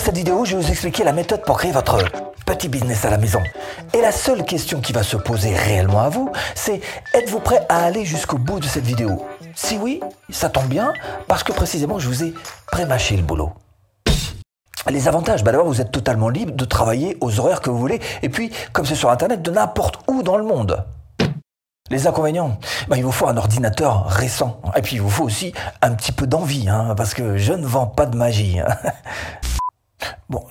Dans cette vidéo, je vais vous expliquer la méthode pour créer votre petit business à la maison. Et la seule question qui va se poser réellement à vous, c'est êtes-vous prêt à aller jusqu'au bout de cette vidéo? Si oui, ça tombe bien, parce que précisément, je vous ai pré-mâché le boulot. Les avantages, bah d'abord vous êtes totalement libre de travailler aux horaires que vous voulez, et puis comme c'est sur Internet, de n'importe où dans le monde. Les inconvénients, bah, il vous faut un ordinateur récent. Et puis il vous faut aussi un petit peu d'envie, hein, parce que je ne vends pas de magie. Hein.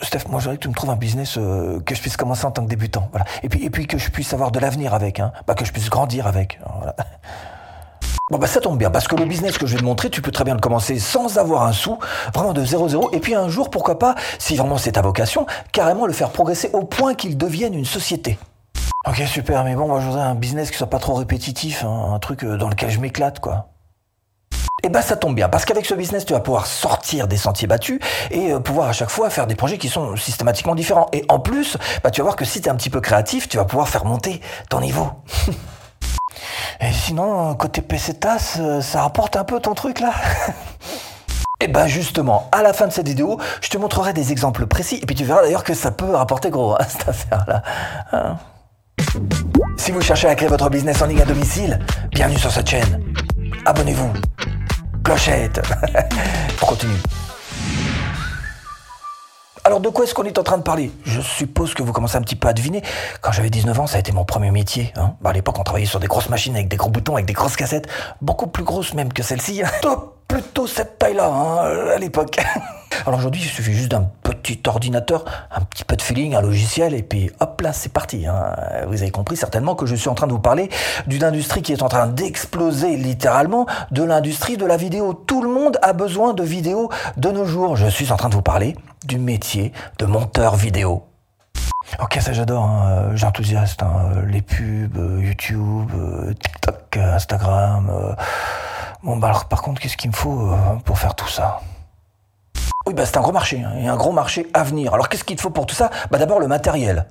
Steph, moi j'aimerais que tu me trouves un business euh, que je puisse commencer en tant que débutant. Et, puis, et puis que je puisse avoir de l'avenir avec, hein. bah, que je puisse grandir avec. Voilà. Bon bah ça tombe bien, parce que le business que je vais te montrer, tu peux très bien le commencer sans avoir un sou, vraiment de 0-0, et puis un jour, pourquoi pas, si vraiment c'est ta vocation, carrément le faire progresser au point qu'il devienne une société. Ok, super, mais bon, moi je voudrais un business qui soit pas trop répétitif, hein, un truc euh, dans lequel je m'éclate, quoi. Et bah ça tombe bien, parce qu'avec ce business, tu vas pouvoir sortir des sentiers battus et euh, pouvoir à chaque fois faire des projets qui sont systématiquement différents. Et en plus, bah, tu vas voir que si tu es un petit peu créatif, tu vas pouvoir faire monter ton niveau. Et sinon, côté PCTAS, euh, ça rapporte un peu ton truc là Et ben justement, à la fin de cette vidéo, je te montrerai des exemples précis, et puis tu verras d'ailleurs que ça peut rapporter gros, hein, cette affaire-là. Hein. si vous cherchez à créer votre business en ligne à domicile, bienvenue sur cette chaîne. Abonnez-vous. Clochette. On continue. Alors de quoi est-ce qu'on est en train de parler? Je suppose que vous commencez un petit peu à deviner. Quand j'avais 19 ans, ça a été mon premier métier. Hein. Bah, à l'époque, on travaillait sur des grosses machines avec des gros boutons, avec des grosses cassettes, beaucoup plus grosses même que celle-ci. Plutôt cette taille-là hein, à l'époque. Alors aujourd'hui, il suffit juste d'un petit ordinateur, un petit peu de feeling, un logiciel, et puis hop là, c'est parti. Hein. Vous avez compris certainement que je suis en train de vous parler d'une industrie qui est en train d'exploser littéralement, de l'industrie de la vidéo. Tout le monde a besoin de vidéos de nos jours. Je suis en train de vous parler du métier de monteur vidéo. Ok, ça j'adore, hein. j'enthousiaste. Hein. Les pubs, euh, YouTube, euh, TikTok, Instagram. Euh. Bon, bah alors par contre, qu'est-ce qu'il me faut pour faire tout ça? Oui, bah, c'est un gros marché, hein, et un gros marché à venir. Alors qu'est-ce qu'il te faut pour tout ça? Bah, D'abord le matériel.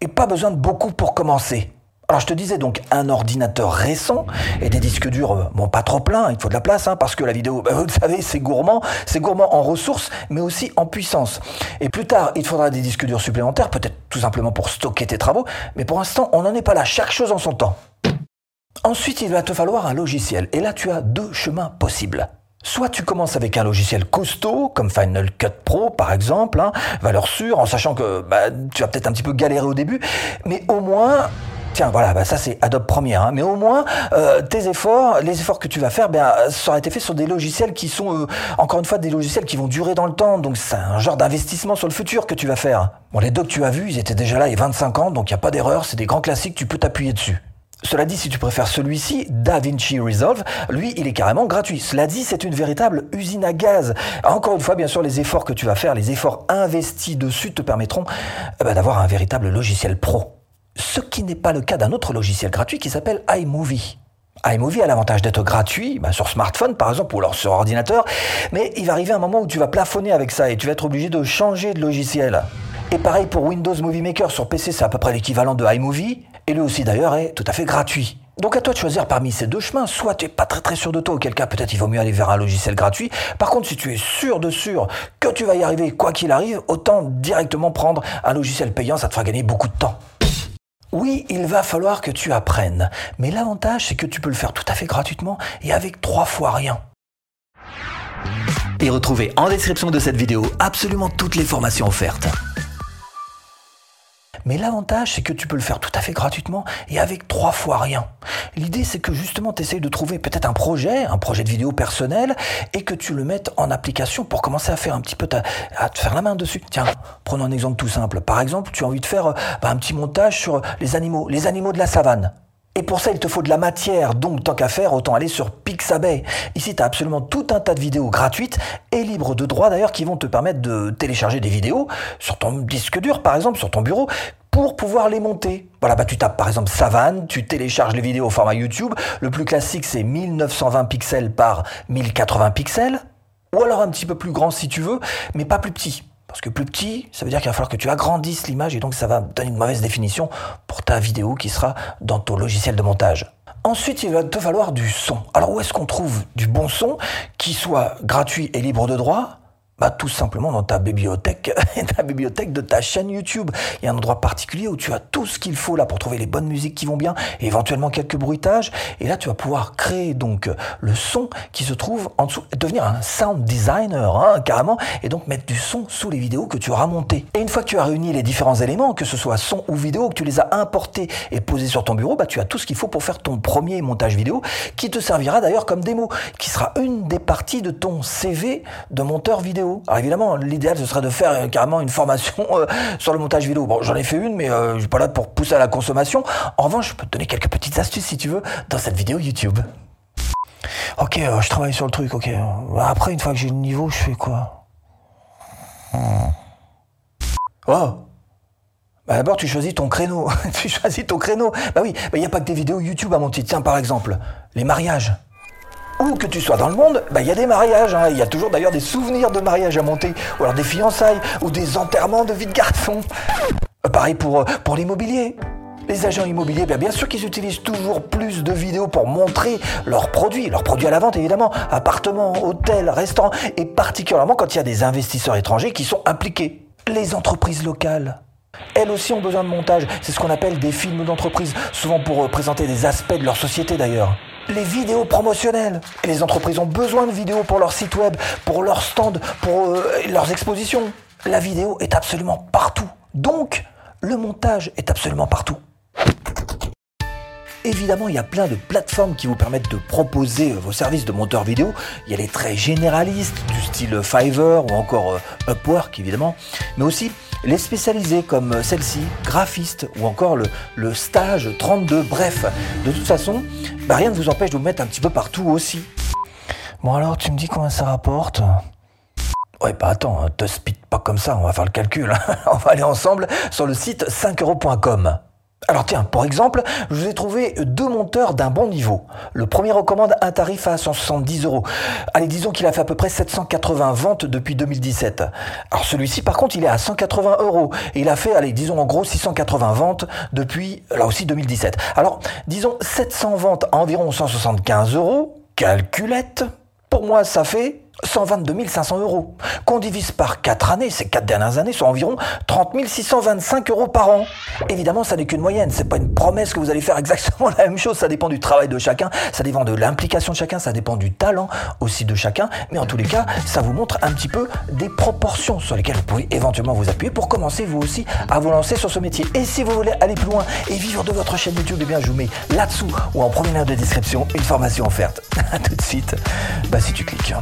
Et pas besoin de beaucoup pour commencer. Alors je te disais donc un ordinateur récent et des disques durs, euh, bon pas trop plein, il faut de la place, hein, parce que la vidéo, bah, vous le savez, c'est gourmand, c'est gourmand en ressources, mais aussi en puissance. Et plus tard, il faudra des disques durs supplémentaires, peut-être tout simplement pour stocker tes travaux, mais pour l'instant, on n'en est pas là, chaque chose en son temps. Ensuite, il va te falloir un logiciel, et là tu as deux chemins possibles. Soit tu commences avec un logiciel costaud, comme Final Cut Pro par exemple, hein, valeur sûre, en sachant que bah, tu vas peut-être un petit peu galérer au début, mais au moins Tiens, voilà, bah ça c'est Adobe Premiere, hein, mais au moins euh, tes efforts, les efforts que tu vas faire, ben, ça aura été fait sur des logiciels qui sont, euh, encore une fois, des logiciels qui vont durer dans le temps, donc c'est un genre d'investissement sur le futur que tu vas faire. Bon, les deux que tu as vus, ils étaient déjà là il y a 25 ans, donc il n'y a pas d'erreur, c'est des grands classiques, tu peux t'appuyer dessus. Cela dit, si tu préfères celui-ci, DaVinci Resolve, lui, il est carrément gratuit. Cela dit, c'est une véritable usine à gaz. Encore une fois, bien sûr, les efforts que tu vas faire, les efforts investis dessus te permettront eh ben, d'avoir un véritable logiciel pro. Ce qui n'est pas le cas d'un autre logiciel gratuit qui s'appelle iMovie iMovie a l'avantage d'être gratuit, bah, sur smartphone par exemple, ou alors sur ordinateur, mais il va arriver un moment où tu vas plafonner avec ça et tu vas être obligé de changer de logiciel. Et pareil pour Windows Movie Maker sur PC, c'est à peu près l'équivalent de iMovie, et lui aussi d'ailleurs est tout à fait gratuit. Donc à toi de choisir parmi ces deux chemins, soit tu n'es pas très très sûr de toi, auquel cas peut-être il vaut mieux aller vers un logiciel gratuit. Par contre, si tu es sûr de sûr que tu vas y arriver quoi qu'il arrive, autant directement prendre un logiciel payant, ça te fera gagner beaucoup de temps. Oui, il va falloir que tu apprennes, mais l'avantage c'est que tu peux le faire tout à fait gratuitement et avec trois fois rien. Et retrouvez en description de cette vidéo absolument toutes les formations offertes. Mais l'avantage, c'est que tu peux le faire tout à fait gratuitement et avec trois fois rien. L'idée, c'est que justement, tu essayes de trouver peut-être un projet, un projet de vidéo personnel, et que tu le mettes en application pour commencer à faire un petit peu à te faire la main dessus. Tiens, prenons un exemple tout simple. Par exemple, tu as envie de faire bah, un petit montage sur les animaux, les animaux de la savane. Et pour ça, il te faut de la matière, donc tant qu'à faire, autant aller sur Pixabay. Ici, tu as absolument tout un tas de vidéos gratuites et libres de droit d'ailleurs qui vont te permettre de télécharger des vidéos sur ton disque dur, par exemple, sur ton bureau, pour pouvoir les monter. Voilà, bah tu tapes par exemple Savane, tu télécharges les vidéos au format YouTube. Le plus classique, c'est 1920 pixels par 1080 pixels. Ou alors un petit peu plus grand si tu veux, mais pas plus petit. Parce que plus petit, ça veut dire qu'il va falloir que tu agrandisses l'image et donc ça va donner une mauvaise définition pour ta vidéo qui sera dans ton logiciel de montage. Ensuite, il va te falloir du son. Alors où est-ce qu'on trouve du bon son qui soit gratuit et libre de droit? Bah, tout simplement dans ta bibliothèque, ta bibliothèque de ta chaîne YouTube. Il y a un endroit particulier où tu as tout ce qu'il faut là pour trouver les bonnes musiques qui vont bien, et éventuellement quelques bruitages. Et là, tu vas pouvoir créer donc le son qui se trouve en dessous, devenir un sound designer, hein, carrément, et donc mettre du son sous les vidéos que tu auras montées. Et une fois que tu as réuni les différents éléments, que ce soit son ou vidéo, que tu les as importés et posés sur ton bureau, bah, tu as tout ce qu'il faut pour faire ton premier montage vidéo, qui te servira d'ailleurs comme démo, qui sera une des parties de ton CV de monteur vidéo. Alors évidemment, l'idéal ce serait de faire euh, carrément une formation euh, sur le montage vidéo. Bon, j'en ai fait une, mais euh, je suis pas là pour pousser à la consommation. En revanche, je peux te donner quelques petites astuces si tu veux dans cette vidéo YouTube. Ok, je travaille sur le truc, ok. Après, une fois que j'ai le niveau, je fais quoi? Oh bah D'abord, tu choisis ton créneau. tu choisis ton créneau. Bah oui, il n'y a pas que des vidéos YouTube à monter. Tiens, par exemple, les mariages où que tu sois dans le monde, bah, il y a des mariages. Hein. Il y a toujours d'ailleurs des souvenirs de mariage à monter, ou alors des fiançailles, ou des enterrements de vie de garçon. Euh, pareil pour, euh, pour l'immobilier. Les agents immobiliers, bah, bien sûr qu'ils utilisent toujours plus de vidéos pour montrer leurs produits, leurs produits à la vente évidemment, appartements, hôtels, restaurants, et particulièrement quand il y a des investisseurs étrangers qui sont impliqués. Les entreprises locales, elles aussi ont besoin de montage. C'est ce qu'on appelle des films d'entreprise, souvent pour euh, présenter des aspects de leur société d'ailleurs les vidéos promotionnelles. Les entreprises ont besoin de vidéos pour leur site web, pour leur stand, pour euh, leurs expositions. La vidéo est absolument partout. Donc, le montage est absolument partout. Évidemment, il y a plein de plateformes qui vous permettent de proposer vos services de monteur vidéo. Il y a les très généralistes du style Fiverr ou encore euh, Upwork évidemment, mais aussi les spécialisés comme celle-ci, graphiste ou encore le, le stage 32. Bref, de toute façon, bah, rien ne vous empêche de vous mettre un petit peu partout aussi. Bon alors, tu me dis combien ça rapporte? Ouais, bah attends, te speed pas comme ça, on va faire le calcul. Hein. on va aller ensemble sur le site 5euros.com. Alors tiens, pour exemple, je vous ai trouvé deux monteurs d'un bon niveau. Le premier recommande un tarif à 170 euros. Allez, disons qu'il a fait à peu près 780 ventes depuis 2017. Alors celui-ci, par contre, il est à 180 euros. Et il a fait, allez, disons en gros 680 ventes depuis, là aussi, 2017. Alors, disons 700 ventes à environ 175 euros. Calculette. Pour moi, ça fait 122 500 euros. Qu'on divise par 4 années, ces 4 dernières années, soit environ 30 625 euros par an. Évidemment, ça n'est qu'une moyenne, c'est pas une promesse que vous allez faire exactement la même chose, ça dépend du travail de chacun, ça dépend de l'implication de chacun, ça dépend du talent aussi de chacun, mais en tous les cas, ça vous montre un petit peu des proportions sur lesquelles vous pouvez éventuellement vous appuyer pour commencer vous aussi à vous lancer sur ce métier. Et si vous voulez aller plus loin et vivre de votre chaîne YouTube, eh bien je vous mets là-dessous ou en première de description une formation offerte. Tout de suite, bah si tu cliques.